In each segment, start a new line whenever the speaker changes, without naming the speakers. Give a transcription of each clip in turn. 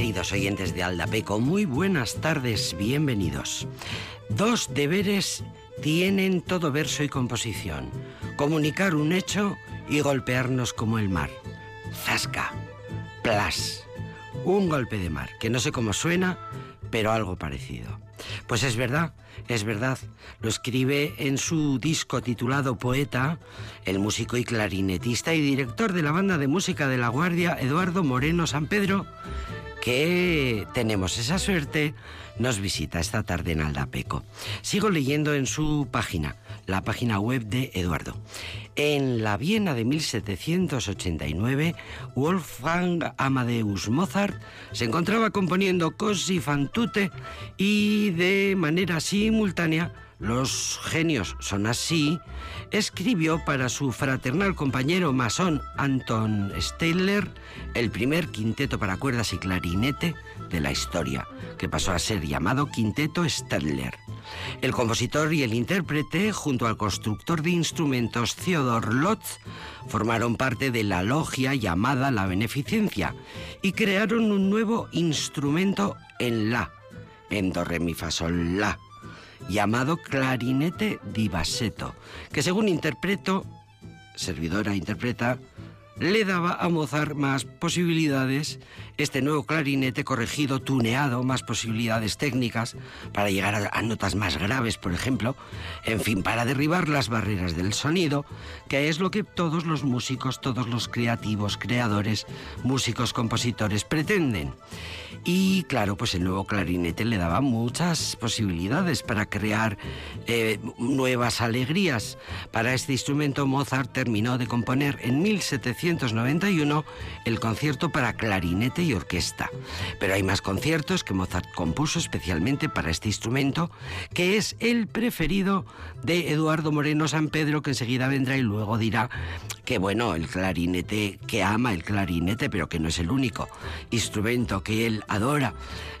Queridos oyentes de Aldapeco, muy buenas tardes, bienvenidos. Dos deberes tienen todo verso y composición. Comunicar un hecho y golpearnos como el mar. Zasca, plas, un golpe de mar, que no sé cómo suena, pero algo parecido. Pues es verdad, es verdad. Lo escribe en su disco titulado Poeta, el músico y clarinetista y director de la banda de música de La Guardia, Eduardo Moreno San Pedro, que tenemos esa suerte, nos visita esta tarde en Aldapeco. Sigo leyendo en su página, la página web de Eduardo. En la Viena de 1789, Wolfgang Amadeus Mozart se encontraba componiendo Così fan tutte y de manera simultánea los genios son así, escribió para su fraternal compañero masón Anton Steller el primer quinteto para cuerdas y clarinete de la historia, que pasó a ser llamado Quinteto Steller. El compositor y el intérprete, junto al constructor de instrumentos Theodor Lotz, formaron parte de la logia llamada La Beneficencia y crearon un nuevo instrumento en La, en Do, Re, Mi, Fa, Sol, La llamado clarinete di bassetto, que según interpreto, servidora interpreta, le daba a Mozart más posibilidades, este nuevo clarinete corregido, tuneado, más posibilidades técnicas para llegar a, notas más graves, por ejemplo, en fin, para derribar las barreras del sonido, que es lo que todos los músicos, todos los creativos, creadores, músicos, compositores pretenden. Y claro, pues el nuevo clarinete le daba muchas posibilidades para crear eh, nuevas alegrías. Para este instrumento Mozart terminó de componer en 1791 el concierto para clarinete y orquesta. Pero hay más conciertos que Mozart compuso especialmente para este instrumento, que es el preferido de Eduardo Moreno San Pedro, que enseguida vendrá y luego dirá que bueno, el clarinete, que ama el clarinete, pero que no es el único instrumento que él adora.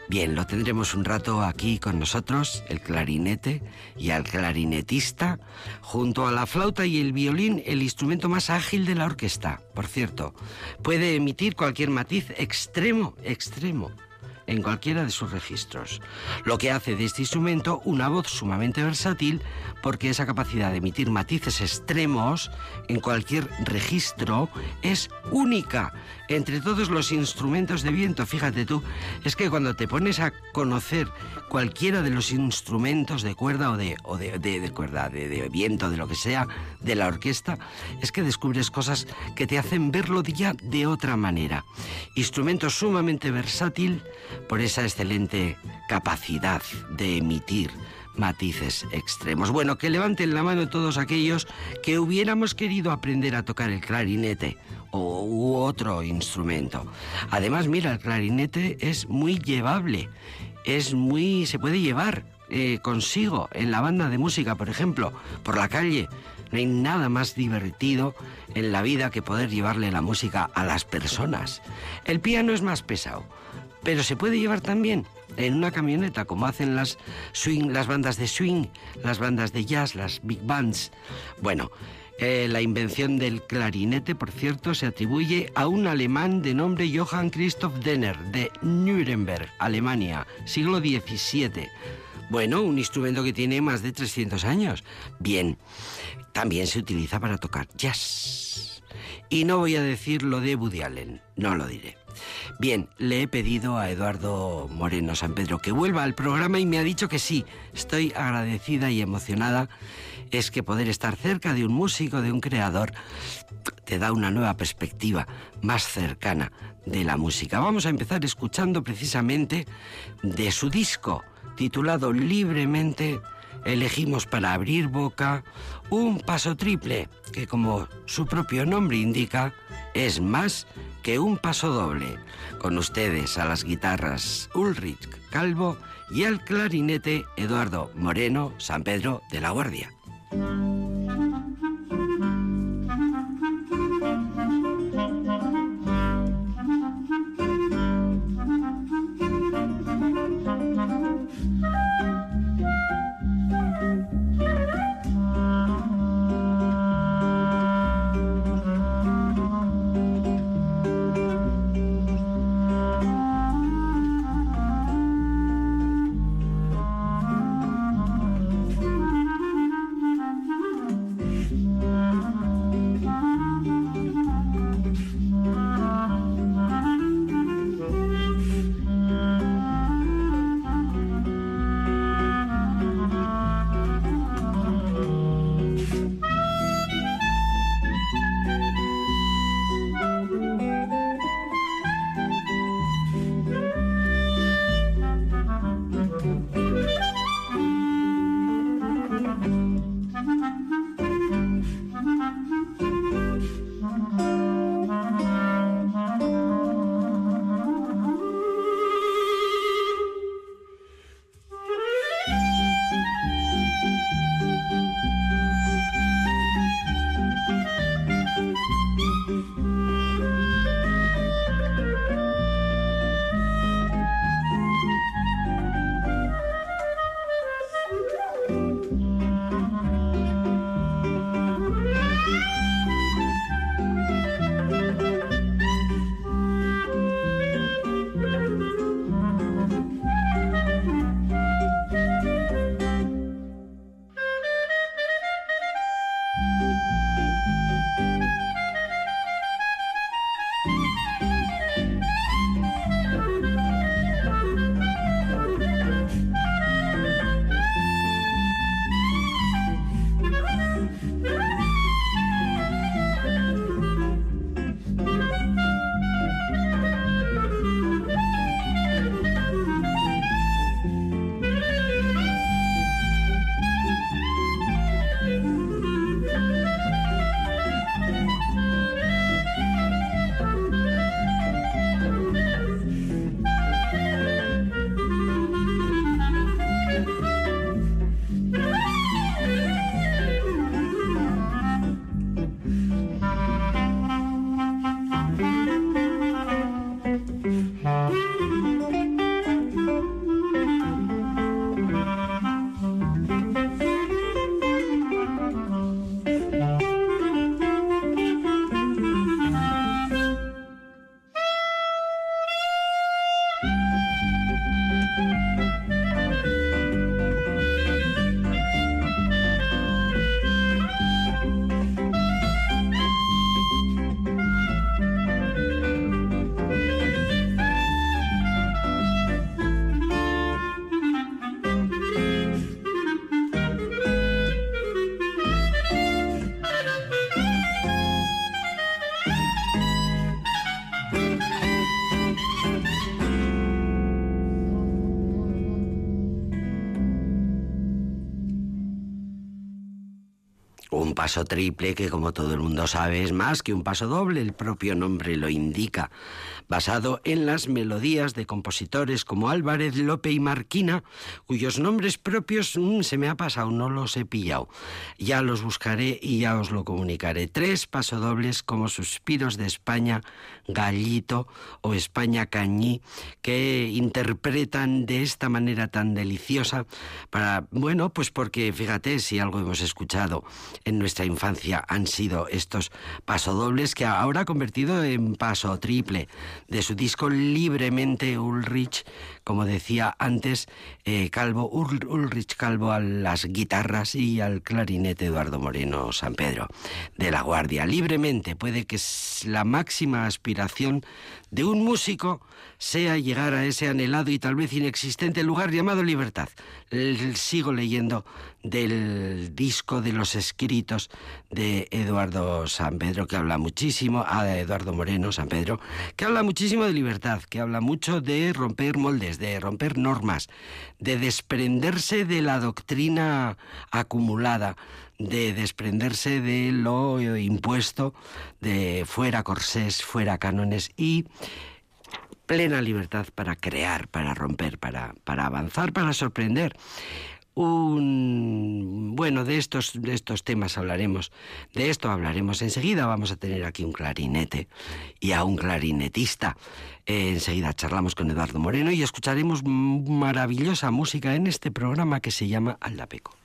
Bien, lo tendremos un rato aquí con nosotros, el clarinete y al clarinetista, junto a la flauta y el violín, el instrumento más ágil de la orquesta, por cierto. Puede emitir cualquier matiz extremo, extremo en cualquiera de sus registros, lo que hace de este instrumento una voz sumamente versátil porque esa capacidad de emitir matices extremos en cualquier registro es única entre todos los instrumentos de viento. Fíjate tú, es que cuando te pones a conocer cualquiera de los instrumentos de cuerda o de, de, cuerda, de, de, viento, de lo que sea, de la orquesta, es que descubres cosas que te hacen verlo ya de otra manera. Instrumento sumamente versátil por esa excelente capacidad de emitir matices extremos. Bueno, que levanten la mano todos aquellos que hubiéramos querido aprender a tocar el clarinete o u otro instrumento. Además, mira, el clarinete es muy llevable, es muy se puede llevar eh, consigo en la banda de música, por ejemplo, por la calle. No hay nada más divertido en la vida que poder llevarle la música a las personas. El piano es más pesado, pero se puede llevar también en una camioneta, como hacen las las bandas de swing, las bandas de jazz, las big bands. Bueno, eh, la invención del clarinete, por cierto, se atribuye a un alemán de nombre Johann Christoph Denner, de Nuremberg, Alemania, siglo XVII. Bueno, un instrumento que tiene más de 300 años. Bien, también se utiliza para tocar jazz. Y no voy a decir lo de Woody Allen, no lo diré. Bien, le he pedido a Eduardo Moreno San Pedro que vuelva al programa y me ha dicho que sí. Estoy agradecida y emocionada. Es que poder estar cerca de un músico, de un creador, te da una nueva perspectiva más cercana de la música. Vamos a empezar escuchando precisamente de su disco titulado Libremente elegimos para abrir boca un paso triple que como su propio nombre indica es más que un paso doble. Con ustedes a las guitarras Ulrich Calvo y al clarinete Eduardo Moreno San Pedro de la Guardia. Paso triple que como todo el mundo sabe es más que un paso doble, el propio nombre lo indica, basado en las melodías de compositores como Álvarez, Lope y Marquina, cuyos nombres propios mm, se me ha pasado, no los he pillado. Ya los buscaré y ya os lo comunicaré. Tres pasodobles como Suspiros de España, Gallito o España Cañí, que interpretan de esta manera tan deliciosa para, bueno, pues porque fíjate si algo hemos escuchado en nuestra infancia han sido estos pasodobles que ahora ha convertido en paso triple de su disco Libremente Ulrich, como decía antes, eh, Calvo, Ulrich Calvo a las guitarras y al clarinete Eduardo Moreno San Pedro de la Guardia. Libremente puede que es la máxima aspiración de un músico sea llegar a ese anhelado y tal vez inexistente lugar llamado libertad. Sigo leyendo del disco de los escritos de Eduardo San Pedro, que habla muchísimo, a ah, Eduardo Moreno San Pedro, que habla muchísimo de libertad, que habla mucho de romper moldes, de romper normas, de desprenderse de la doctrina acumulada, de desprenderse de lo impuesto, de fuera corsés, fuera cánones y plena libertad para crear, para romper, para, para avanzar, para sorprender. Un, bueno, de estos, de estos temas hablaremos, de esto hablaremos enseguida. Vamos a tener aquí un clarinete y a un clarinetista. enseguida charlamos con Eduardo Moreno y escucharemos maravillosa música en este programa que se llama Aldapeco.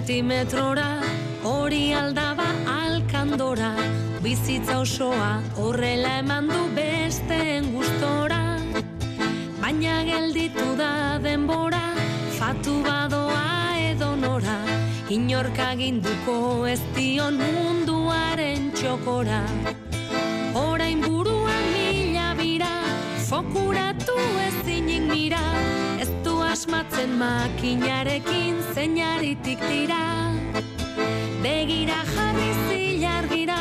Zentimetrora, hori aldaba alkandora, bizitza osoa horrela eman du besteen gustora. Baina gelditu da denbora, fatu badoa edo nora, inorka ginduko ez dion munduaren txokora. Orain buruan mila bira, fokuratu ez mira, asmatzen makinarekin zeinaritik dira Begira jarri zilar gira,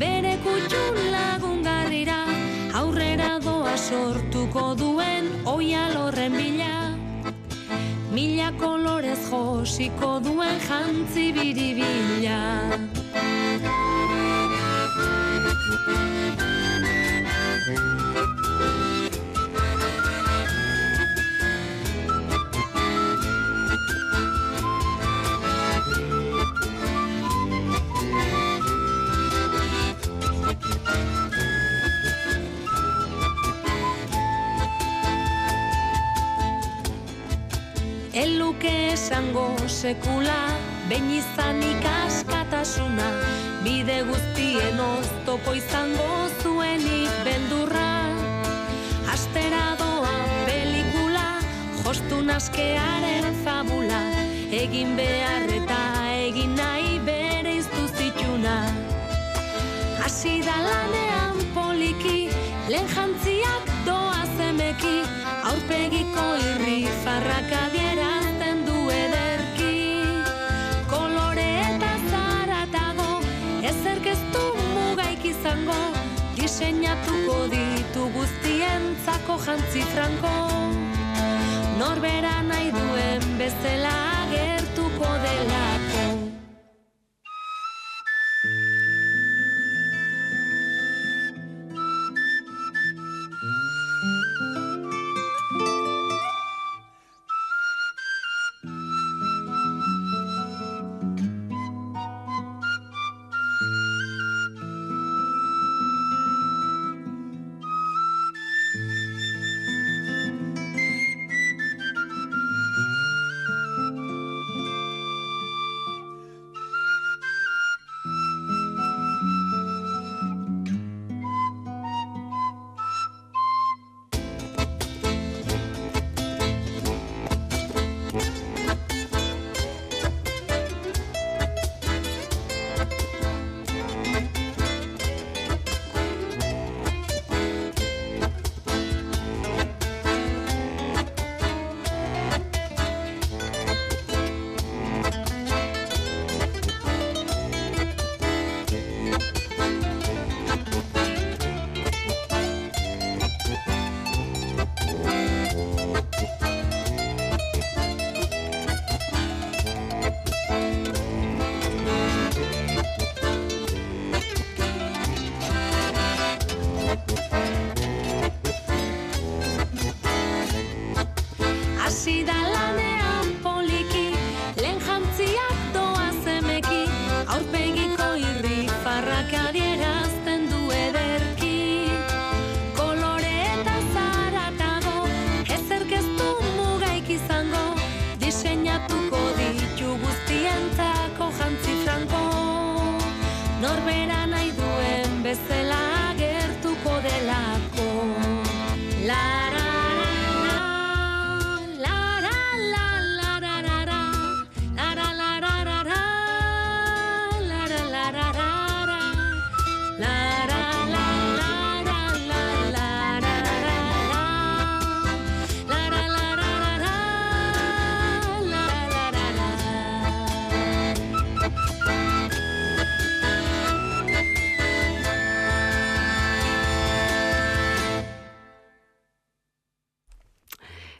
bere kutxun lagun garrira Aurrera doa sortuko duen oia lorren bila. Mila kolorez josiko duen jantzi biribila sekula, behin izan ikaskatasuna, bide guztien oztopo izango zuenik beldurra. Astera doa pelikula, jostu naskearen fabula, egin behar eta egin nahi bere iztu zituna. Hasi da lanean poliki, lehen doa zemeki, aurpegiko irri farraka diseinatuko ditu guztien zako jantzi franko. norbera nahi duen bezala gertuko delako.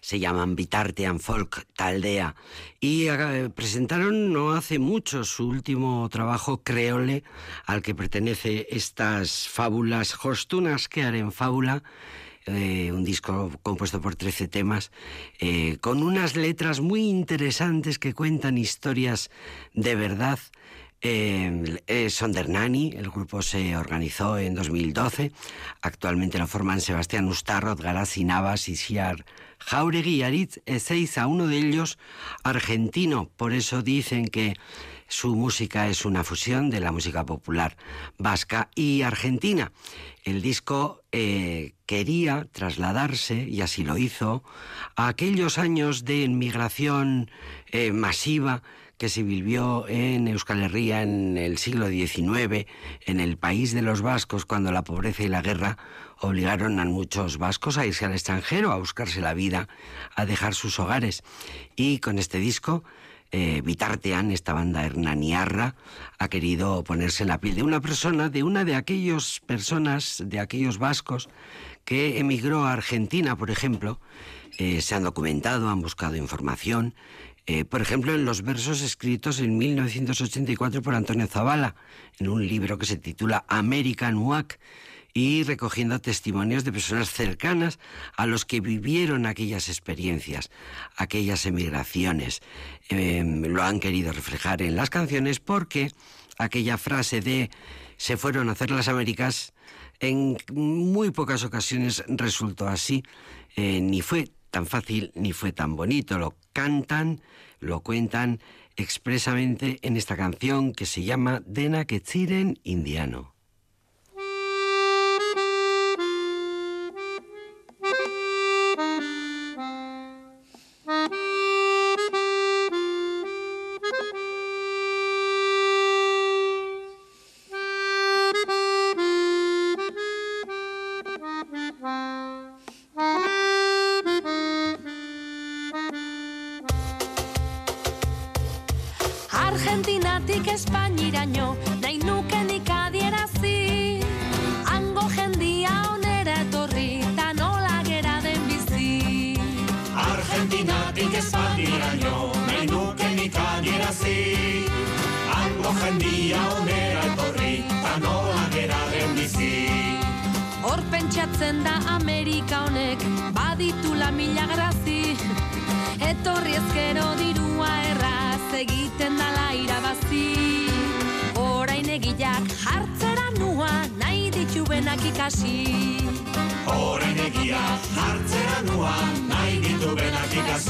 Se llaman Bitartean Folk Taldea, y eh, presentaron no hace mucho su último trabajo, Creole, al que pertenece estas fábulas Hostunas que harán fábula, eh, un disco compuesto por 13 temas, eh, con unas letras muy interesantes que cuentan historias de verdad. Eh, Sondernani, el grupo se organizó en 2012. Actualmente lo forman Sebastián Ustarrot, Garazzi Navas y Siar Jauregui Aritz Ezeiza, uno de ellos argentino, por eso dicen que su música es una fusión de la música popular vasca y argentina. El disco eh, quería trasladarse, y así lo hizo, a aquellos años de inmigración eh, masiva que se vivió en Euskal Herria en el siglo XIX, en el país de los vascos, cuando la pobreza y la guerra obligaron a muchos vascos a irse al extranjero, a buscarse la vida, a dejar sus hogares. Y con este disco, eh, Vitartean, esta banda hernaniarra, ha querido ponerse en la piel de una persona, de una de aquellas personas, de aquellos vascos, que emigró a Argentina, por ejemplo, eh, se han documentado, han buscado información, eh, por ejemplo, en los versos escritos en 1984 por Antonio Zavala, en un libro que se titula American Wack, y recogiendo testimonios de personas cercanas a los que vivieron aquellas experiencias, aquellas emigraciones. Em, lo han querido reflejar en las canciones porque aquella frase de se fueron a hacer las Américas en muy pocas ocasiones resultó así, eh, ni fue tan fácil ni fue tan bonito. Lo cantan, lo cuentan expresamente en esta canción que se llama Dena Ketziren Indiano.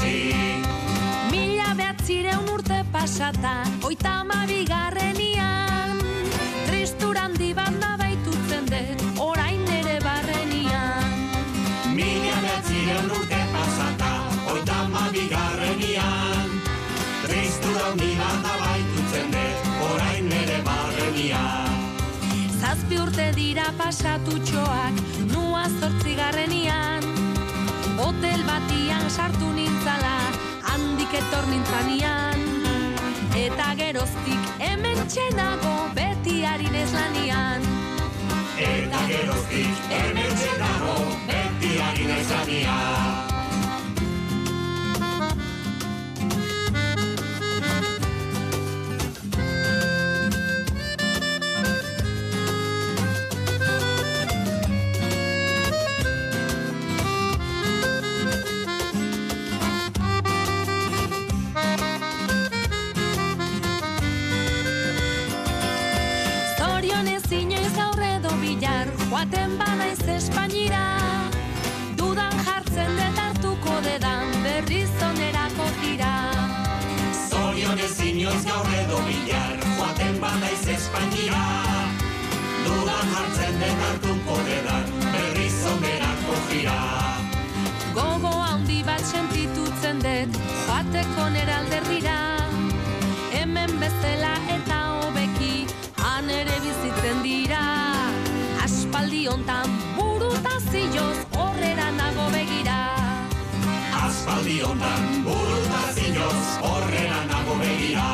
Ikasi Mila behatzireun urte pasata, oita amabigarrenian Tristura handi bat nabaitutzen dut, orain ere barrenian
Mila behatzireun urte pasata Oita ma bigarrenian Tristura handi bat abaitutzen dut Orain nere barrenian
Zazpi urte dira pasatutxoak, nua zortzigarrenian Hotel batian sartu nintzala, handik etor nintzanian. Eta geroztik hemen txenago beti harinez lanian.
Eta geroztik hemen txenago Beti harin ezania
Zorionez Espainira Dudan jartzen dut hartuko dedan berriz onerako gira
Zorionez inoiz gaur edo bilar Joaten banaiz Espainira Dudan jartzen den hartuko dedan Berriz onerako jira
Gogo handi bat sentitutzen dut, joateko nera alderdira Hemen bezala eta Hontan burutazioz horrera nago begira.
Aspaldi hontan burutazioz horrela nago begira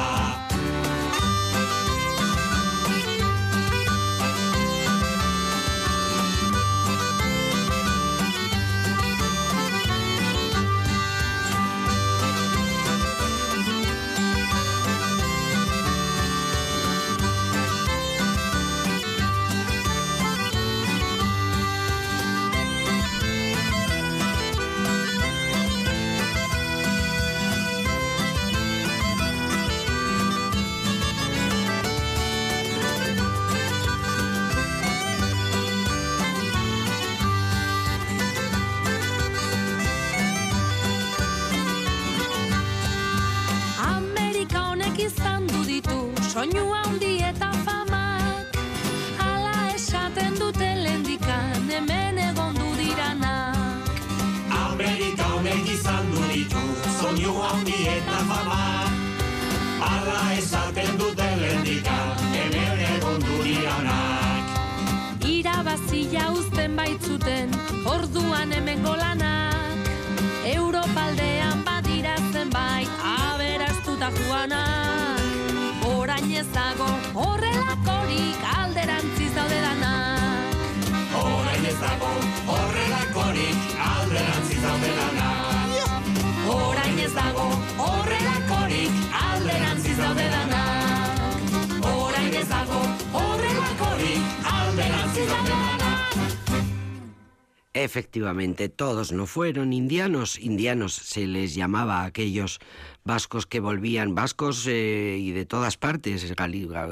Efectivamente, todos no fueron indianos. Indianos se les llamaba a aquellos vascos que volvían, vascos eh, y de todas partes,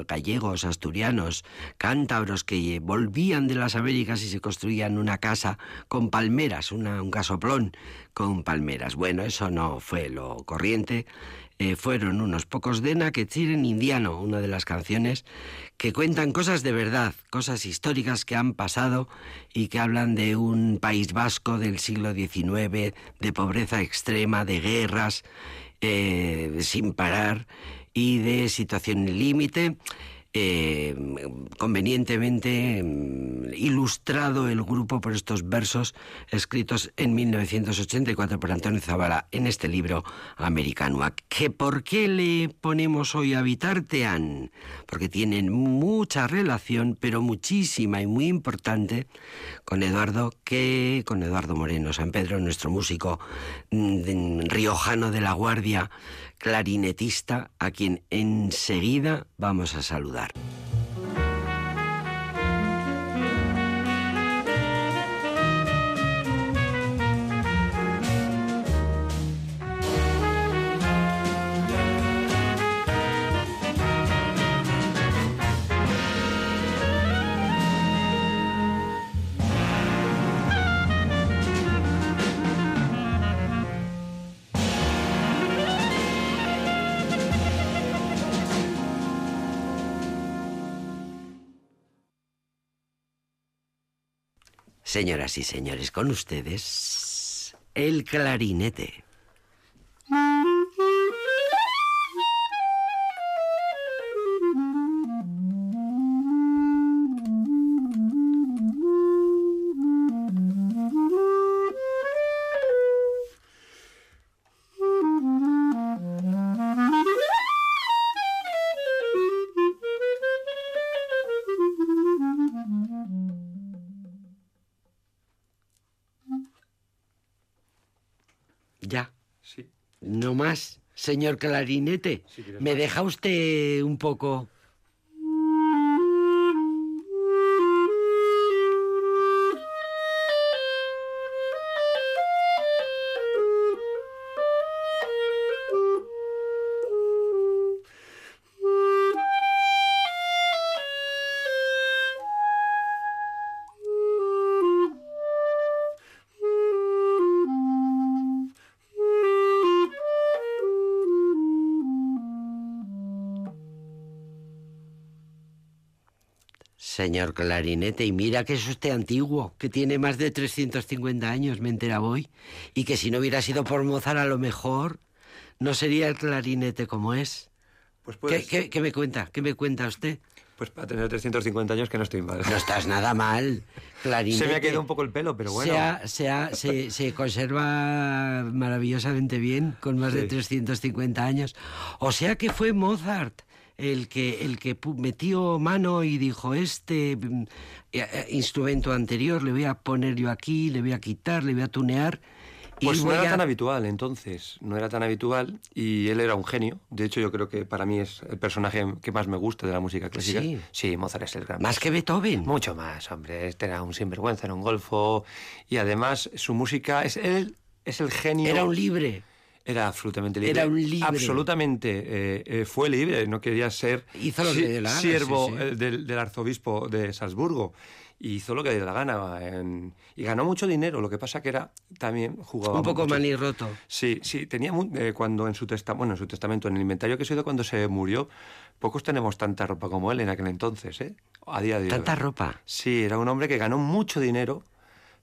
gallegos, asturianos, cántabros, que volvían de las Américas y se construían una casa con palmeras, una- un gasoplón con palmeras. Bueno, eso no fue lo corriente. Eh, fueron unos pocos de Naquetziren Indiano, una de las canciones que cuentan cosas de verdad, cosas históricas que han pasado y que hablan de un país vasco del siglo XIX, de pobreza extrema, de guerras eh, sin parar y de situación límite. Eh, convenientemente mm, ilustrado el grupo por estos versos escritos en 1984 por Antonio Zavala en este libro Americanoa. ¿Que ¿Por qué le ponemos hoy Habitartean? Porque tienen mucha relación, pero muchísima y muy importante con Eduardo, que con Eduardo Moreno San Pedro, nuestro músico mm, riojano de la Guardia, clarinetista a quien enseguida vamos a saludar. Señoras y señores, con ustedes, el clarinete. Señor clarinete. ¿Me deja usted un poco? Clarinete, y mira que es usted antiguo, que tiene más de 350 años, me entera hoy, y que si no hubiera sido por Mozart a lo mejor no sería el clarinete como es.
Pues
¿Qué,
puedes.
qué- qué me cuenta? ¿Qué me cuenta usted?
Pues para tener 350 años que no estoy mal.
No estás nada mal, clarinete.
Se me ha quedado un poco el pelo, pero bueno.
Se, ha- se, ha- se- se conserva maravillosamente bien, con más de
Sí.
350 años. O sea que fue Mozart el que, el que metió mano y dijo, este mm, eh, eh, instrumento anterior le voy a poner yo aquí, le voy a quitar, le voy a tunear.
Pues no era
a-
tan habitual entonces, no era tan habitual y él era un genio. De hecho, yo creo que para mí es el personaje que más me gusta de la música clásica.
Sí.
Mozart es el gran.
Más que Beethoven.
Mucho más, hombre. Este era un sinvergüenza, era un golfo. Y además, su música es él. Es el genio.
Era un libre.
Era absolutamente libre.
Era un libre.
Absolutamente. eh, eh, fue libre. No quería ser
Hizo lo que le dio la gana,
siervo
sí, sí.
eh, del, del arzobispo de Salzburgo. Y hizo lo que le dio la gana. en- y ganó mucho dinero. Lo que pasa que era también jugaba
Un poco manirroto.
Sí, sí, tenía eh, cuando en su testamento, bueno, en su testamento, en el inventario que se hizo cuando se murió, pocos tenemos tanta ropa como él en aquel entonces, ¿eh? A día de hoy.
Tanta ropa.
Sí, era un hombre que ganó mucho dinero,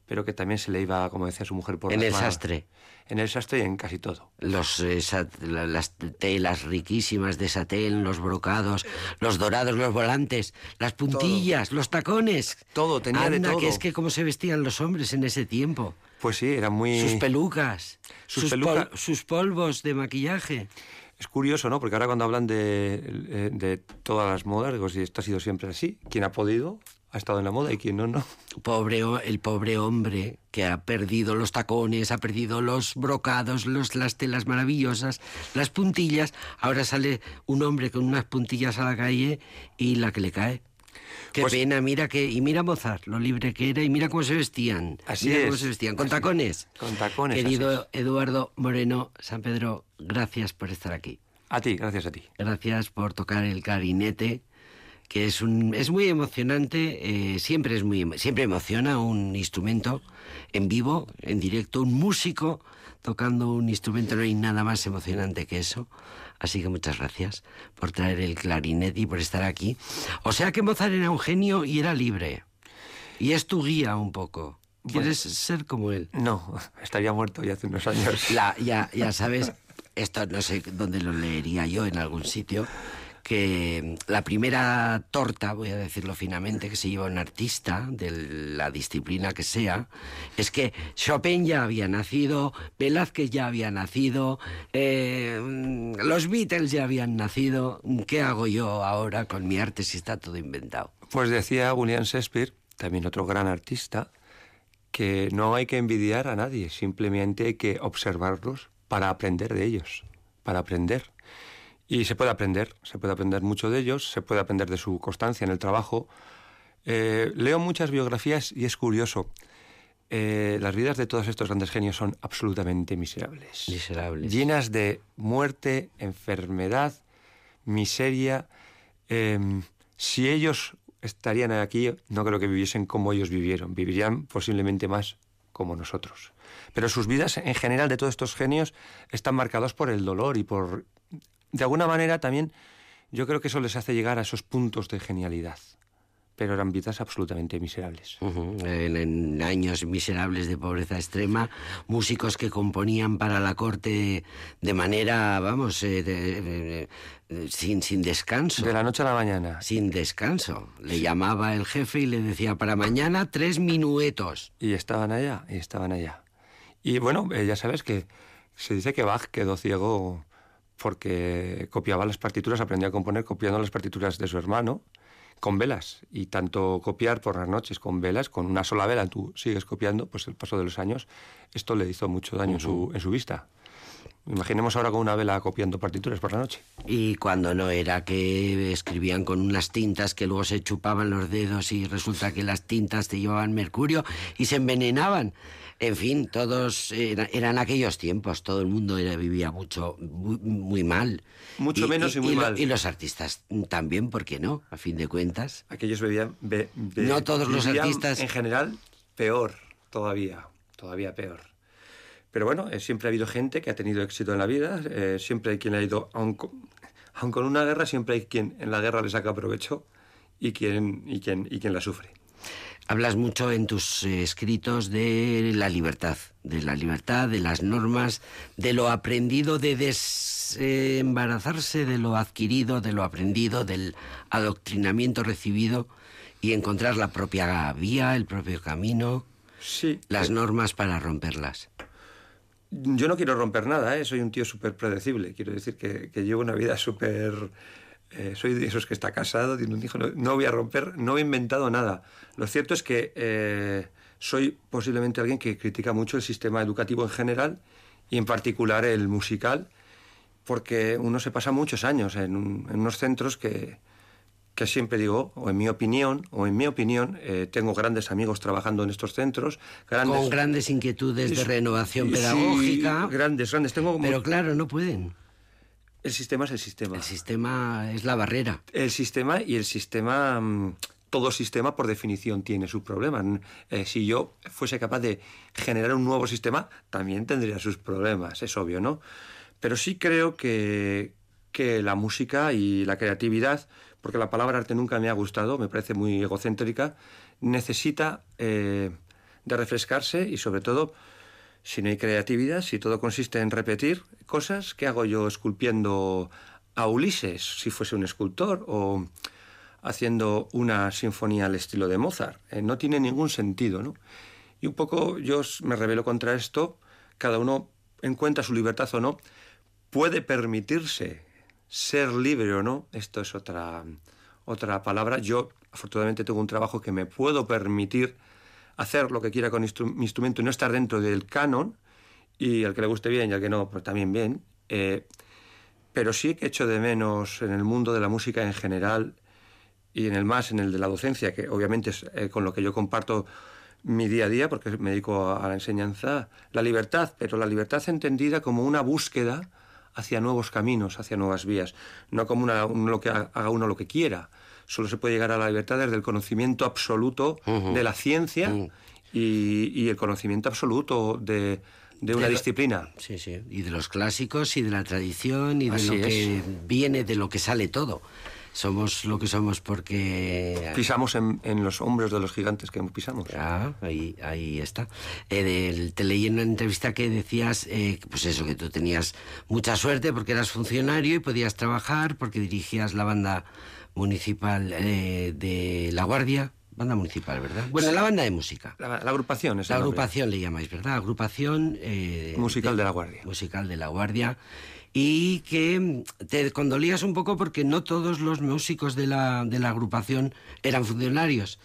pero que también se le iba, como decía su mujer, por
En
las
el
manos.
sastre.
En el sastre y en casi todo.
Los, eh, las telas riquísimas de satén, los brocados, los dorados, los volantes, las puntillas, los tacones.
Todo, tenía de
Anda,
todo.
que es que cómo se vestían los hombres en ese tiempo.
Pues sí, era muy...
Sus pelucas,
Sus
sus,
peluca-
pol- sus polvos de maquillaje.
Es curioso, ¿no? Porque ahora cuando hablan de, eh, de todas las modas, digo, si esto ha sido siempre así, quien ha podido ha estado en la moda y quien no, no.
Pobre, el pobre hombre que ha perdido los tacones, ha perdido los brocados, los, las telas maravillosas, las puntillas. Ahora sale un hombre con unas puntillas a la calle y la que le cae. Qué
Pues-
pena, mira que y mira Mozart, lo libre que era y mira cómo se vestían.
Así
mira cómo
es.
se vestían, con
Así-
tacones.
con tacones,
Querido Eduardo Moreno San Pedro, gracias por estar aquí.
A ti, gracias a ti.
Gracias por tocar el clarinete, que es un es muy emocionante, eh, siempre es muy siempre emociona un instrumento en vivo, en directo, un músico tocando un instrumento, no hay nada más emocionante que eso. Así que muchas gracias por traer el clarinete y por estar aquí. O sea que Mozart era un genio y era libre. Y es tu guía un poco. ¿Quieres ser como él?
No, estaría muerto ya hace unos años.
La, ya, ya sabes, esto no sé dónde lo leería yo en algún sitio, que la primera torta, voy a decirlo finamente, que se lleva un artista de la disciplina que sea, es que Chopin ya había nacido, Velázquez ya había nacido, eh, los Beatles ya habían nacido, ¿qué hago yo ahora con mi arte si está todo inventado?
Pues decía William Shakespeare, también otro gran artista, que no hay que envidiar a nadie, simplemente hay que observarlos para aprender de ellos. para aprender. Y se puede aprender, se puede aprender mucho de ellos, se puede aprender de su constancia en el trabajo. Eh, leo muchas biografías y es curioso. Eh, las vidas de todos estos grandes genios son absolutamente miserables.
Miserables.
Llenas de muerte, enfermedad, miseria. Em, si ellos estarían aquí, no creo que viviesen como ellos vivieron. Vivirían posiblemente más como nosotros. Pero sus vidas en general de todos estos genios están marcados por el dolor y por... De alguna manera también yo creo que eso les hace llegar a esos puntos de genialidad. Pero eran vidas absolutamente miserables.
En, en años miserables de pobreza extrema, músicos que componían para la corte de manera, vamos, eh, de- de- de- sin, sin descanso.
De la noche a la mañana.
Sin descanso. Le llamaba el jefe y le decía, para mañana tres minuetos.
Y estaban allá, y estaban allá. Y bueno, eh, ya sabes que se dice que Bach quedó ciego porque copiaba las partituras, aprendía a componer copiando las partituras de su hermano con velas. Y tanto copiar por las noches con velas, con una sola vela tú sigues copiando, pues el paso de los años, esto le hizo mucho daño en, su, en su vista. Imaginemos ahora con una vela copiando partituras por la noche.
Y cuando no era que escribían con unas tintas que luego se chupaban los dedos y resulta que las tintas te llevaban mercurio y se envenenaban. En fin, todos era- eran aquellos tiempos, todo el mundo era, vivía mucho, muy, muy mal.
Mucho menos y muy mal.
y los artistas también, ¿por qué no? A fin de cuentas.
Aquellos bebían... be- be-
No todos los artistas-
En general, peor, todavía, todavía peor. Pero bueno, eh, siempre ha habido gente que ha tenido éxito en la vida, eh, siempre hay quien ha ido, aun con, aun con una guerra, siempre hay quien en la guerra le saca provecho y quien, y quien, y quien la sufre.
Hablas mucho en tus eh, escritos de la libertad, de la libertad, de las normas, de lo aprendido, de desembarazarse de lo adquirido, de lo aprendido, del adoctrinamiento recibido y encontrar la propia vía, el propio camino,
Sí,
las normas para romperlas.
Yo no quiero romper nada, ¿eh? soy un tío súper predecible. Quiero decir que, llevo una vida súper... eh, soy de esos que está casado, tiene no, no voy a romper, no he inventado nada. Lo cierto es que eh, soy posiblemente alguien que critica mucho el sistema educativo en general y en particular el musical, porque uno se pasa muchos años en, en unos centros que, que siempre digo, o en mi opinión, o en mi opinión, eh, tengo grandes amigos trabajando en estos centros, grandes,
Con grandes inquietudes de renovación
sí,
pedagógica.
grandes, grandes. Tengo
Pero claro, no pueden.
El sistema es el sistema.
El sistema es la barrera.
El sistema y el sistema, mm, todo sistema por definición tiene sus problemas. Eh, si yo fuese capaz de generar un nuevo sistema, también tendría sus problemas, es obvio, ¿no? Pero sí creo que, que la música y la creatividad, porque la palabra arte nunca me ha gustado, me parece muy egocéntrica, necesita eh, de refrescarse y sobre todo si no hay creatividad, si todo consiste en repetir cosas, ¿qué hago yo esculpiendo a Ulises si fuese un escultor o haciendo una sinfonía al estilo de Mozart? Eh, no tiene ningún sentido, ¿no? Y un poco yo me revelo contra esto, cada uno encuentra su libertad o no, puede permitirse ser libre o no, esto es otra, otra palabra. Yo afortunadamente tengo un trabajo que me puedo permitir hacer lo que quiera con mi instrumento y no estar dentro del canon, y al que le guste bien y al que no, pues también bien. Eh, pero sí que echo de menos en el mundo de la música en general y en el más, en el de la docencia, que obviamente es eh, con lo que yo comparto mi día a día, porque me dedico a la enseñanza, la libertad, pero la libertad entendida como una búsqueda hacia nuevos caminos, hacia nuevas vías, no como una, un- lo que ha- haga uno lo que quiera. Solo se puede llegar a la libertad desde el conocimiento absoluto de la ciencia y, y el conocimiento absoluto de, de una
De lo-
disciplina.
Sí, sí. Y de los clásicos y de la tradición y de
Así
lo
es.
que viene, de lo que sale todo. Somos lo que somos porque...
Pisamos en, en los hombros de los gigantes que pisamos.
Ah, ahí, ahí está. Eh, del- te leí en una entrevista que decías, eh, pues eso, que tú tenías mucha suerte porque eras funcionario y podías trabajar porque dirigías la banda municipal eh, de La Guardia. Banda municipal, ¿verdad? Bueno, la banda de música.
La, la agrupación es
La
nombre.
agrupación le llamáis, ¿verdad? Agrupación... eh,
Musical de La Guardia.
Musical de La Guardia. Y que mm, te condolías un poco porque no todos los músicos de la, de la agrupación eran funcionarios.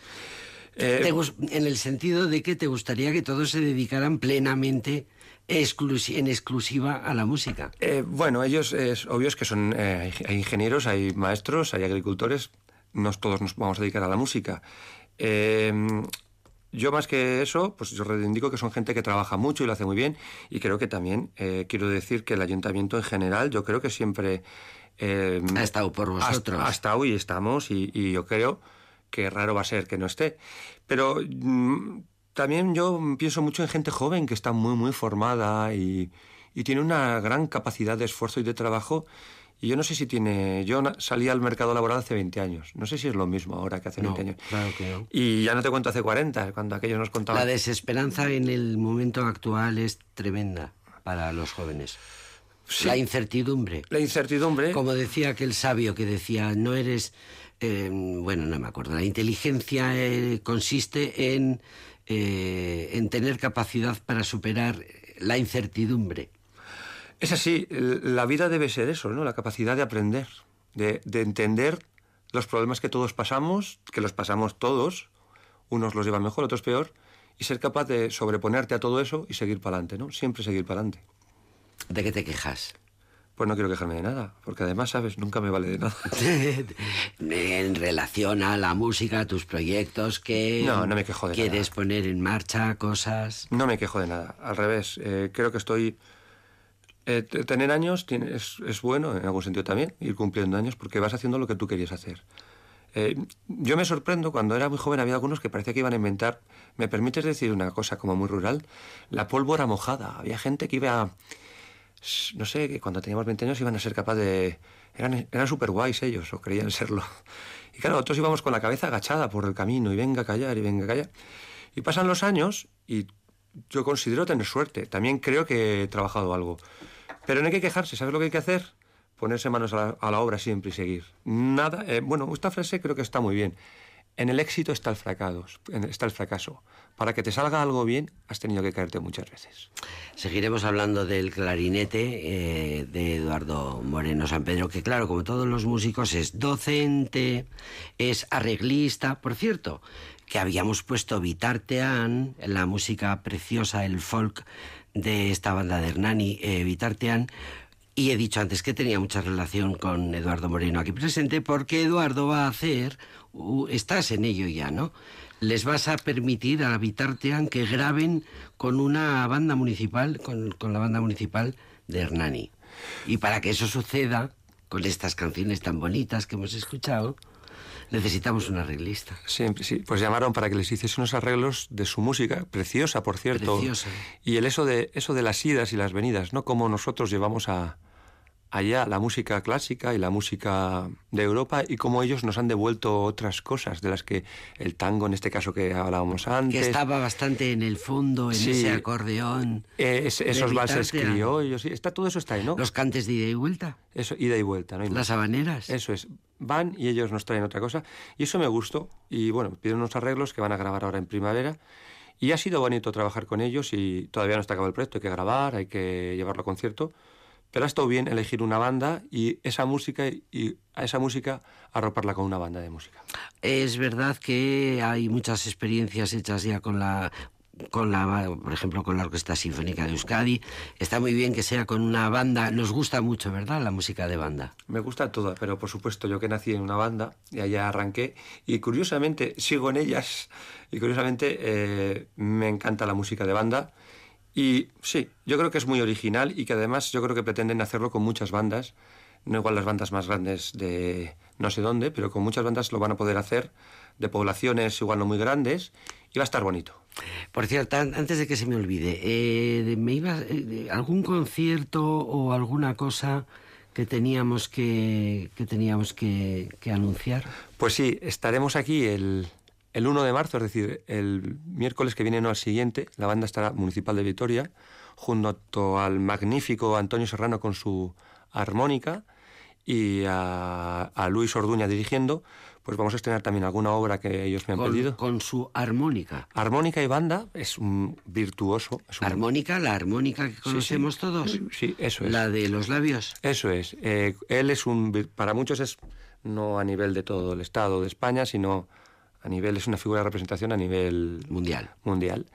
Eh,
Te en el sentido de que te gustaría que todos se dedicaran plenamente en exclusiva a la música.
Eh, bueno, ellos es obvio es que son eh, hay ingenieros, hay maestros, hay agricultores. No todos nos vamos a dedicar a la música. Eh, yo más que eso, pues yo reivindico que son gente que trabaja mucho y lo hace muy bien. Y creo que también eh, quiero decir que el ayuntamiento en general, yo creo que siempre eh,
Ha estado por
ha-
vosotros.
Ha, estado y estamos y, y yo creo que raro va a ser que no esté. Pero mm, también yo pienso mucho en gente joven que está muy, muy formada y, y tiene una gran capacidad de esfuerzo y de trabajo. Y yo no sé si tiene... Yo salí al mercado laboral hace 20 años. No sé si es lo mismo ahora que hace
No,
20 años.
claro que no.
Y ya no te cuento hace 40, cuando aquellos nos contaban...
La desesperanza en el momento actual es tremenda para los jóvenes.
Sí.
La incertidumbre.
La incertidumbre...
Como decía aquel sabio que decía, no eres, eh, bueno, no me acuerdo, la inteligencia eh, consiste en, eh, en tener capacidad para superar la incertidumbre.
Es así, la vida debe ser eso, ¿no? La capacidad de aprender, de, de entender los problemas que todos pasamos, que los pasamos todos, unos los llevan mejor, otros peor, y ser capaz de sobreponerte a todo eso y seguir para adelante, ¿no? Siempre seguir para adelante.
¿De qué te quejas?
Pues no quiero quejarme de nada, porque además, ¿sabes? Nunca me vale de nada.
en relación a la música, a tus proyectos que
No, no me quejo de
quieres
nada.
poner en marcha, cosas.
No me quejo de nada, al revés. eh, creo que estoy... eh, tener años tiene- es, es bueno, en algún sentido también, ir cumpliendo años, porque vas haciendo lo que tú querías hacer. Eh, yo me sorprendo, cuando era muy joven había algunos que parecía que iban a inventar, ¿me permites decir una cosa como muy rural? La pólvora mojada. Había gente que iba, no sé, que cuando teníamos 20 años iban a ser capaces de... Eran, eran súper guays ellos, o creían serlo. Y claro, nosotros íbamos con la cabeza agachada por el camino, y venga a callar, y venga a callar. Y pasan los años, y yo considero tener suerte. También creo que he trabajado algo. Pero no hay que quejarse, ¿sabes lo que hay que hacer? Ponerse manos a la, a la obra siempre y seguir. Nada, eh, bueno, esta frase creo que está muy bien. En el éxito está el está el fracaso. Para que te salga algo bien, has tenido que caerte muchas veces.
Seguiremos hablando del clarinete eh, de Eduardo Moreno San Pedro, que claro, como todos los músicos, es docente, es arreglista. Por cierto, que habíamos puesto Vitartean, la música preciosa, el folk de esta banda de Hernani, eh, Vitartean. Y he dicho antes que tenía mucha relación con Eduardo Moreno aquí presente, porque Eduardo va a hacer, uh, estás en ello ya, ¿no? Les vas a permitir a Vitartean que graben con una banda municipal, con, con la banda municipal de Hernani. Y para que eso suceda, con estas canciones tan bonitas que hemos escuchado, necesitamos un arreglista.
Siempre, sí. Pues llamaron para que les hiciese unos arreglos de su música, preciosa, por cierto.
Preciosa.
Y el eso de, eso de las idas y las venidas, ¿no? Como nosotros llevamos a, allá la música clásica y la música de Europa y cómo ellos nos han devuelto otras cosas de las que el tango, en este caso que hablábamos antes.
Que estaba bastante en el fondo, en
Sí.
ese acordeón.
eh, es- esos valses criollos, sí, está, todo eso está ahí, ¿no?
Los cantes de ida y vuelta,
Eso, ida y vuelta, ¿no? hay más.
las habaneras.
Eso es. Van y ellos nos traen otra cosa. Y eso me gustó. Y bueno, piden unos arreglos que van a grabar ahora en primavera. Y ha sido bonito trabajar con ellos y todavía no está acabado el proyecto. Hay que grabar, hay que llevarlo a concierto. Pero ha estado bien elegir una banda y esa música y a esa música arroparla con una banda de música.
Es verdad que hay muchas experiencias hechas ya con la con la por ejemplo con la Orquesta Sinfónica de Euskadi. Está muy bien que sea con una banda, nos gusta mucho, ¿verdad? La música de banda.
Me gusta toda, pero por supuesto yo que nací en una banda y allá arranqué y curiosamente sigo en ellas y curiosamente eh, me encanta la música de banda y sí, yo creo que es muy original y que además yo creo que pretenden hacerlo con muchas bandas, no igual las bandas más grandes de no sé dónde, pero con muchas bandas lo van a poder hacer de poblaciones igual no muy grandes y va a estar bonito.
Por cierto, an- antes de que se me olvide, eh, me iba eh, algún concierto o alguna cosa que teníamos que que teníamos que, que anunciar.
Pues sí, estaremos aquí el, el 1 de marzo, es decir, el miércoles que viene, no al siguiente. La banda estará municipal de Vitoria, junto al magnífico Antonio Serrano con su armónica y a, a Luis Orduña dirigiendo. Pues vamos a estrenar también alguna obra que ellos me han
Con,
pedido.
con su armónica.
Armónica y banda es un virtuoso. Es un-
Armónica, la armónica que
sí.
conocemos todos.
Sí, eso es.
La de los labios.
Eso es. Eh, él es un. Para muchos es no a nivel de todo el Estado de España, sino a nivel. Es una figura de representación a nivel
Mundial.
mundial.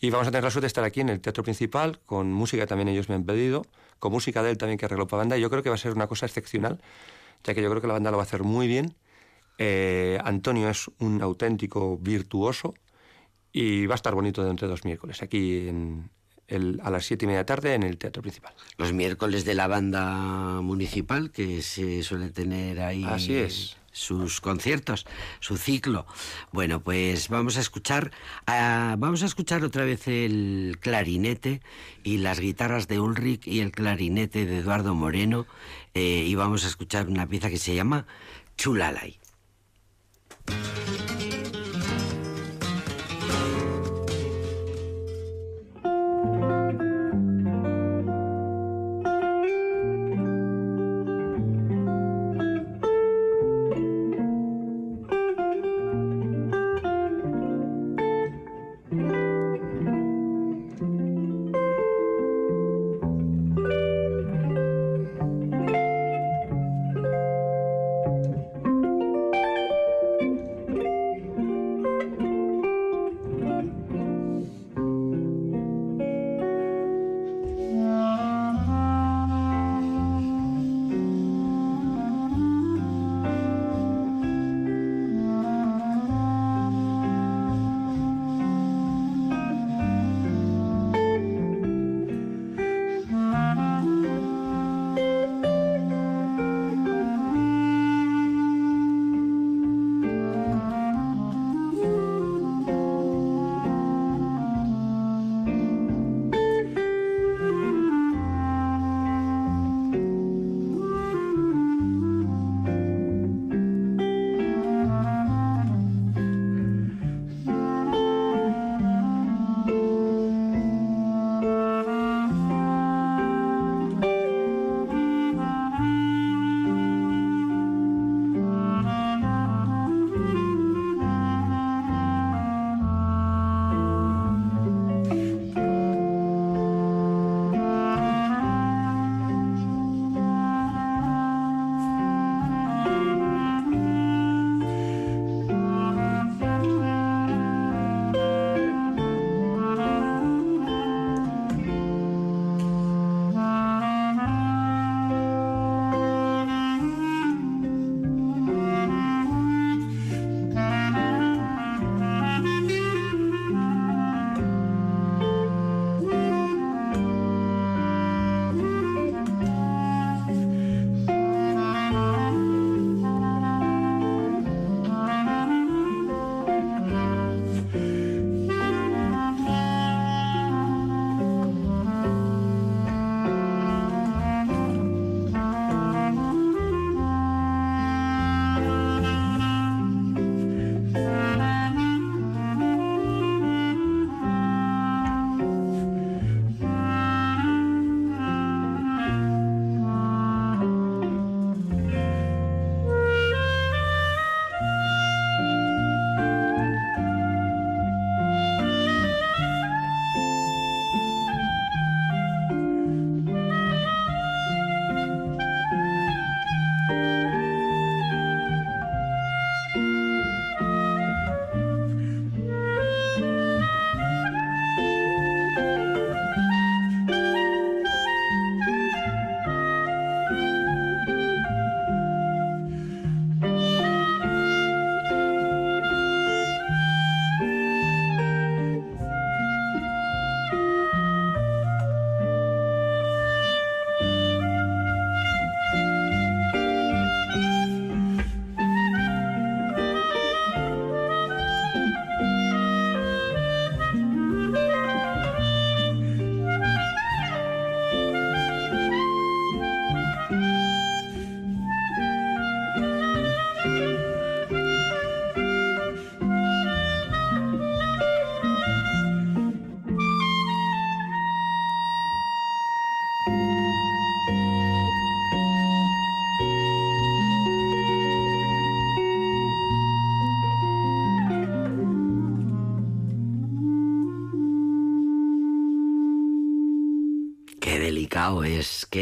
Y vamos a tener la suerte de estar aquí en el teatro principal, con música también ellos me han pedido, con música de él también que arregló para banda. Y yo creo que va a ser una cosa excepcional, ya que yo creo que la banda lo va a hacer muy bien. Eh, Antonio es un auténtico virtuoso y va a estar bonito dentro de dos miércoles, aquí en, a las siete y media tarde en el teatro principal.
Los miércoles de la banda municipal que se suele tener ahí.
Así es
sus conciertos, su ciclo. Bueno, pues vamos a escuchar, ah, vamos a escuchar otra vez el clarinete y las guitarras de Ulrich y el clarinete de Eduardo Moreno eh, y vamos a escuchar una pieza que se llama Chulalay.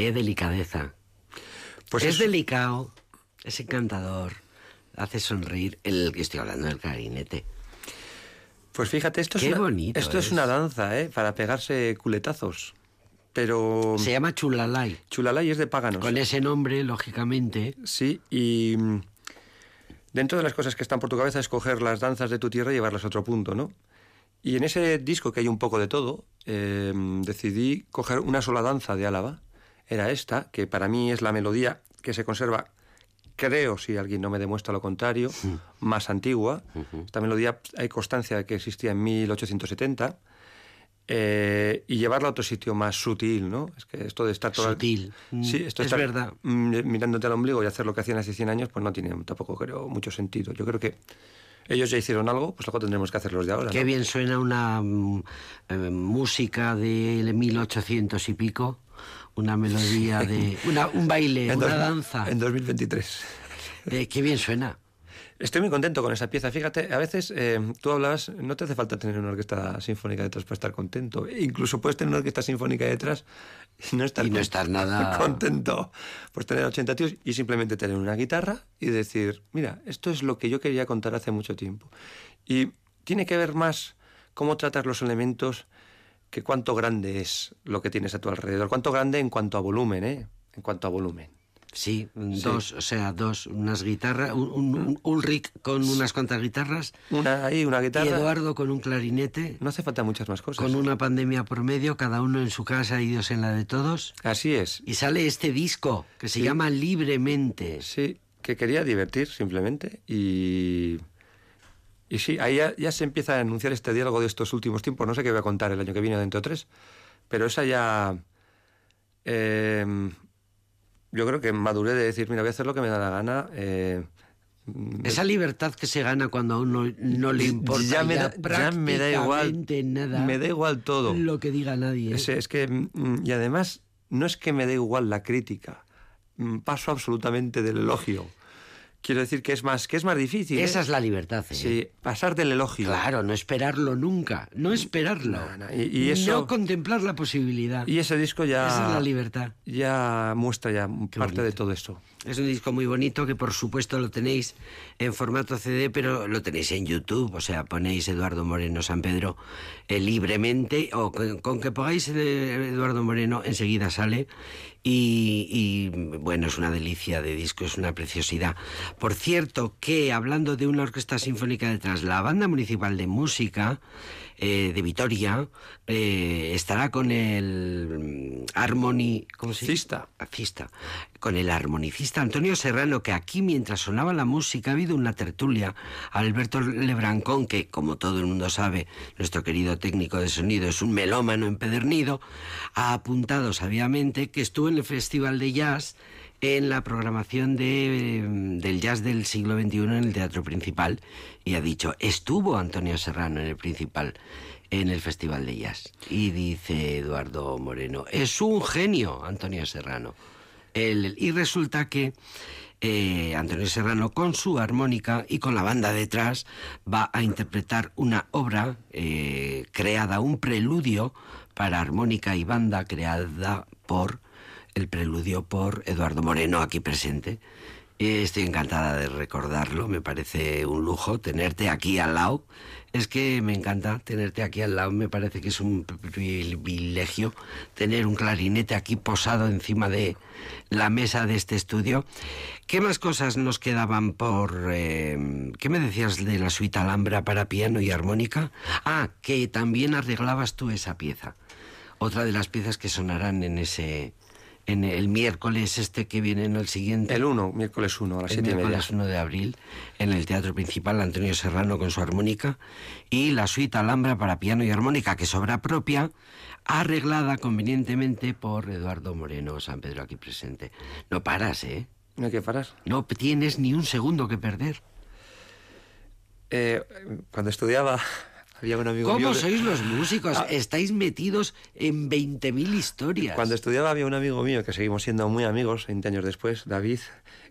Qué delicadeza. Pues es, delicado, es encantador, hace sonreír el que estoy hablando del clarinete.
Pues fíjate, esto
Qué
es una,
bonito
esto es.
es.
una danza, ¿eh? Para pegarse culetazos. Pero
Se llama Chulalay.
Chulalay es de páganos.
Con ese nombre, lógicamente.
Sí, y mm, dentro de las cosas que están por tu cabeza es coger las danzas de tu tierra y llevarlas a otro punto, ¿no? Y en ese disco que hay un poco de todo, eh, decidí coger una sola danza de Álava. Era esta, que para mí es la melodía que se conserva, creo, si alguien no me demuestra lo contrario, más antigua. Esta melodía hay constancia de que existía en 1870. eh, y llevarla a otro sitio más sutil, ¿no? Es que esto de estar todo el-
Sutil.
Sí,
Mm,
esto
es
estar,
verdad.
mm, mirándote al ombligo y hacer lo que hacían hace 100 años, pues no tiene tampoco, creo, mucho sentido. Yo creo que ellos ya hicieron algo, pues algo tendremos que hacer los de ahora.
Qué
¿no?
bien suena una mm, eh, música de 1800 y pico. Una melodía de. Una, un baile,
En
una
dos-
danza.
En 2023.
Eh, qué bien suena.
Estoy muy contento con esa pieza. Fíjate, a veces eh, tú hablas, no te hace falta tener una orquesta sinfónica detrás para estar contento. Incluso puedes tener una orquesta sinfónica detrás y no estar,
Y no
con-
estar nada-
contento. Pues tener 80 tíos y simplemente tener una guitarra y decir, mira, esto es lo que yo quería contar hace mucho tiempo. Y tiene que ver más cómo tratas los elementos que cuánto grande es lo que tienes a tu alrededor. Cuánto grande en cuanto a volumen, ¿eh? En cuanto a volumen.
Sí, dos, o sea, dos, unas guitarras, un, un, un Ulrich con unas cuantas guitarras
Una ahí, una
y
guitarra.
Eduardo con un clarinete,
No hace falta muchas más cosas.
con una pandemia por medio, cada uno en su casa y Dios en la de todos.
Así es.
Y sale este disco que se
Sí.
llama Libremente.
Sí, que quería divertir simplemente y... Y sí, ahí ya, ya se empieza a anunciar este diálogo de estos últimos tiempos. No sé qué voy a contar el año que viene dentro de tres, pero esa ya... eh, yo creo que maduré de decir, mira, voy a hacer lo que me da la gana. eh,
Esa libertad que se gana cuando a uno no le importa
ya me, da, ya me da igual.
prácticamente nada
Me da igual todo.
lo que diga nadie.
Es, es que, mm, y además, no es que me dé igual la crítica, mm, paso absolutamente del elogio. Quiero decir que es más, que es más difícil. ¿eh?
Esa es la libertad. ¿eh?
Sí, pasar del elogio.
Claro, no esperarlo nunca, no esperarlo.
No, no, y- y eso-
No contemplar la posibilidad.
Y ese disco ya,
Esa es la libertad.
ya muestra ya parte
bonito.
de todo esto.
Es un disco muy bonito que por supuesto lo tenéis en formato CD, pero lo tenéis en YouTube, o sea, ponéis Eduardo Moreno San Pedro eh, libremente, o con, que pongáis Eduardo Moreno enseguida sale. Y, bueno, es una delicia de disco, es una preciosidad. Por cierto, que hablando de una orquesta sinfónica detrás, la Banda Municipal de Música eh, de Vitoria eh, estará con el mm, Harmony... ¿Cómo se
Cista.
Cista, con el armonicista Antonio Serrano, que aquí mientras sonaba la música ha habido una tertulia. Alberto Lebrancón, que como todo el mundo sabe, nuestro querido técnico de sonido es un melómano empedernido, ha apuntado sabiamente que estuvo en el Festival de Jazz en la programación eh, del jazz del siglo XXI en el Teatro Principal y ha dicho, estuvo Antonio Serrano en el Principal en el Festival de Jazz. Y dice Eduardo Moreno, es un genio Antonio Serrano. El- y resulta que eh, Antonio Serrano con su armónica y con la banda detrás va a interpretar una obra eh, creada, un preludio para armónica y banda creada por el preludio por Eduardo Moreno aquí presente. Estoy encantada de recordarlo, me parece un lujo tenerte aquí al lado. Es que me encanta tenerte aquí al lado, me parece que es un privilegio tener un clarinete aquí posado encima de la mesa de este estudio. ¿Qué más cosas nos quedaban por... eh, ¿Qué me decías de la suite Alhambra para piano y armónica? Ah, que también arreglabas tú esa pieza. Otra de las piezas que sonarán en ese... En el miércoles este que viene, en el siguiente.
El 1, miércoles 1, a las
El
7 y media.
miércoles 1 de abril, en el Teatro Principal, Antonio Serrano con su armónica, y la suite Alhambra para piano y armónica, que es obra propia, arreglada convenientemente por Eduardo Moreno, San Pedro aquí presente. No paras, ¿eh?
No hay que parar.
No tienes ni un segundo que perder.
Eh, cuando estudiaba, había un amigo mío.
¿Cómo
que-
sois los músicos?
Ah.
Estáis metidos en 20.000 historias.
Cuando estudiaba había un amigo mío, que seguimos siendo muy amigos, 20 años después, David,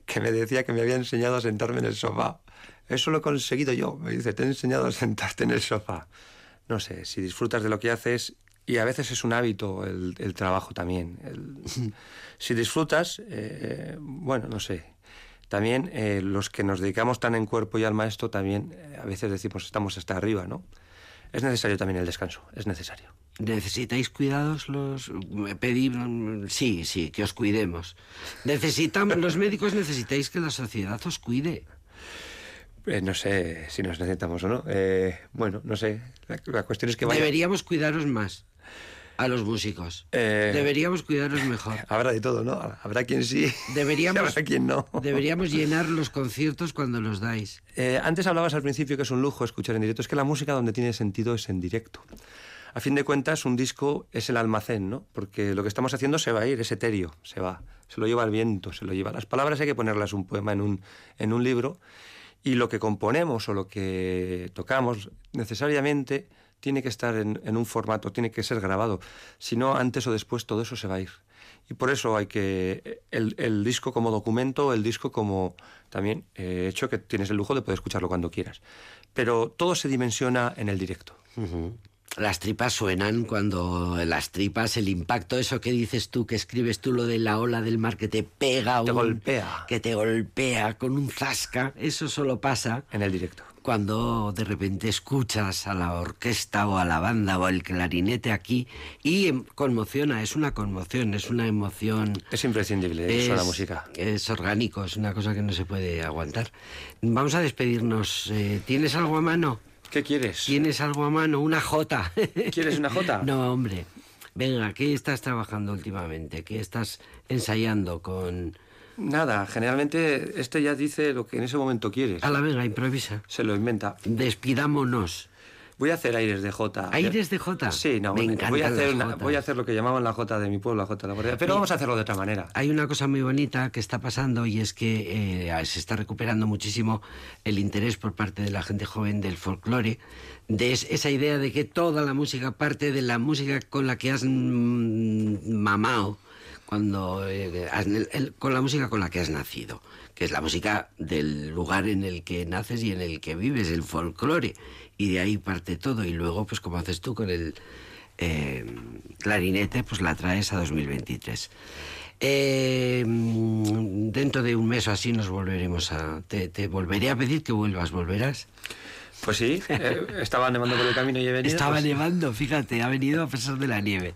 que me decía que me había enseñado a sentarme en el sofá. Eso lo he conseguido yo. Me dice, te he enseñado a sentarte en el sofá. No sé, si disfrutas de lo que haces, y a veces es un hábito el, el trabajo también. el- si disfrutas, eh, bueno, no sé. También eh, los que nos dedicamos tan en cuerpo y alma a esto, también eh, a veces decimos estamos hasta arriba, ¿no? Es necesario también el descanso, es necesario.
¿Necesitáis cuidados los pedir sí, sí, que os cuidemos. Necesitamos los médicos necesitáis que la sociedad os cuide.
Eh, no sé si nos necesitamos o no. Eh, bueno, no sé. La, la cuestión es que vaya...
Deberíamos cuidaros más a los músicos.
Eh,
Deberíamos cuidaros mejor.
Habrá de todo, ¿no? Habrá quien sí.
Deberíamos,
y habrá quien no.
Deberíamos llenar los conciertos cuando los dais.
Eh, antes hablabas al principio que es un lujo escuchar en directo. Es que la música donde tiene sentido es en directo. A fin de cuentas, un disco es el almacén, ¿no? Porque lo que estamos haciendo se va a ir, es etéreo, se va. Se lo lleva el viento, se lo lleva. Las palabras hay que ponerlas un poema en un, en un libro. Y lo que componemos o lo que tocamos necesariamente tiene que estar en, en, un formato, tiene que ser grabado. Si no, antes o después todo eso se va a ir. Y por eso hay que. El, el disco como documento, el disco como también eh, hecho que tienes el lujo de poder escucharlo cuando quieras. Pero todo se dimensiona en el directo.
Uh -huh. Las tripas suenan cuando las tripas, el impacto, eso que dices tú, que escribes tú, lo de la ola del mar que te pega,
te
un,
golpea.
que te golpea con un zasca, eso solo pasa
en el directo.
Cuando de repente escuchas a la orquesta o a la banda o al clarinete aquí y conmociona, es una conmoción, es una emoción.
Es imprescindible eso, la música.
Es orgánico, es una cosa que no se puede aguantar. Vamos a despedirnos. Eh, ¿Tienes algo a mano?
¿Qué quieres?
¿Tienes algo a mano? Una jota.
¿Quieres una jota?
No, hombre. Venga, ¿qué estás trabajando últimamente? ¿Qué estás ensayando con...?
Nada, generalmente este ya dice lo que en ese momento quieres.
A la venga, improvisa.
Se lo inventa.
Despidámonos.
Voy a hacer aires de Jota.
¿Aires de Jota?
Sí, no,
Me encantan
voy a, hacer una, voy a hacer lo que llamaban la Jota de mi pueblo, la Jota de la Guardia. Pero vamos a hacerlo de otra manera.
Hay una cosa muy bonita que está pasando y es que eh, se está recuperando muchísimo el interés por parte de la gente joven del folclore, de es, esa idea de que toda la música parte de la música con la que has mm, mamado cuando eh, el, con la música con la que has nacido, que es la música del lugar en el que naces y en el que vives, el folclore, y de ahí parte todo. Y luego, pues como haces tú con el eh, clarinete, pues la traes a 2023. Eh, dentro de un mes o así nos volveremos a... Te, te volveré a pedir que vuelvas, ¿volverás?
Pues sí, eh, estaba nevando por el camino y he venido.
Estaba
pues...
nevando, fíjate, ha venido a pesar de la nieve.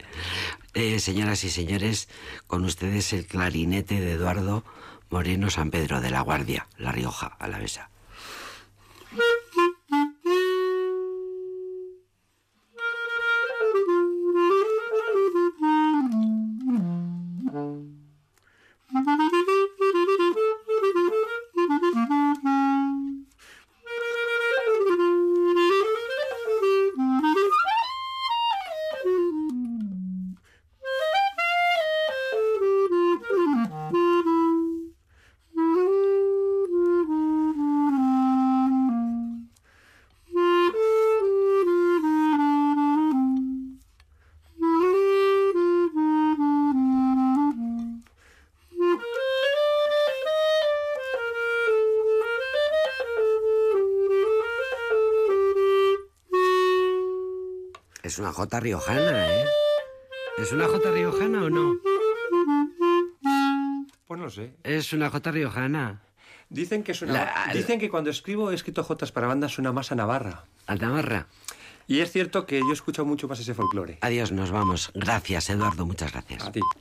Eh, señoras y señores, con ustedes el clarinete de Eduardo Moreno San Pedro de la Guardia, La Rioja, Alavesa. Jota riojana, ¿eh? ¿Es una jota riojana o no?
Pues no sé.
Es una jota riojana.
Dicen que suena,
La-
dicen que cuando escribo he escrito jotas para bandas suena más a Navarra.
Al Navarra.
Y es cierto que yo he escuchado mucho más ese folclore.
Adiós, nos vamos. Gracias, Eduardo, muchas gracias.
A ti.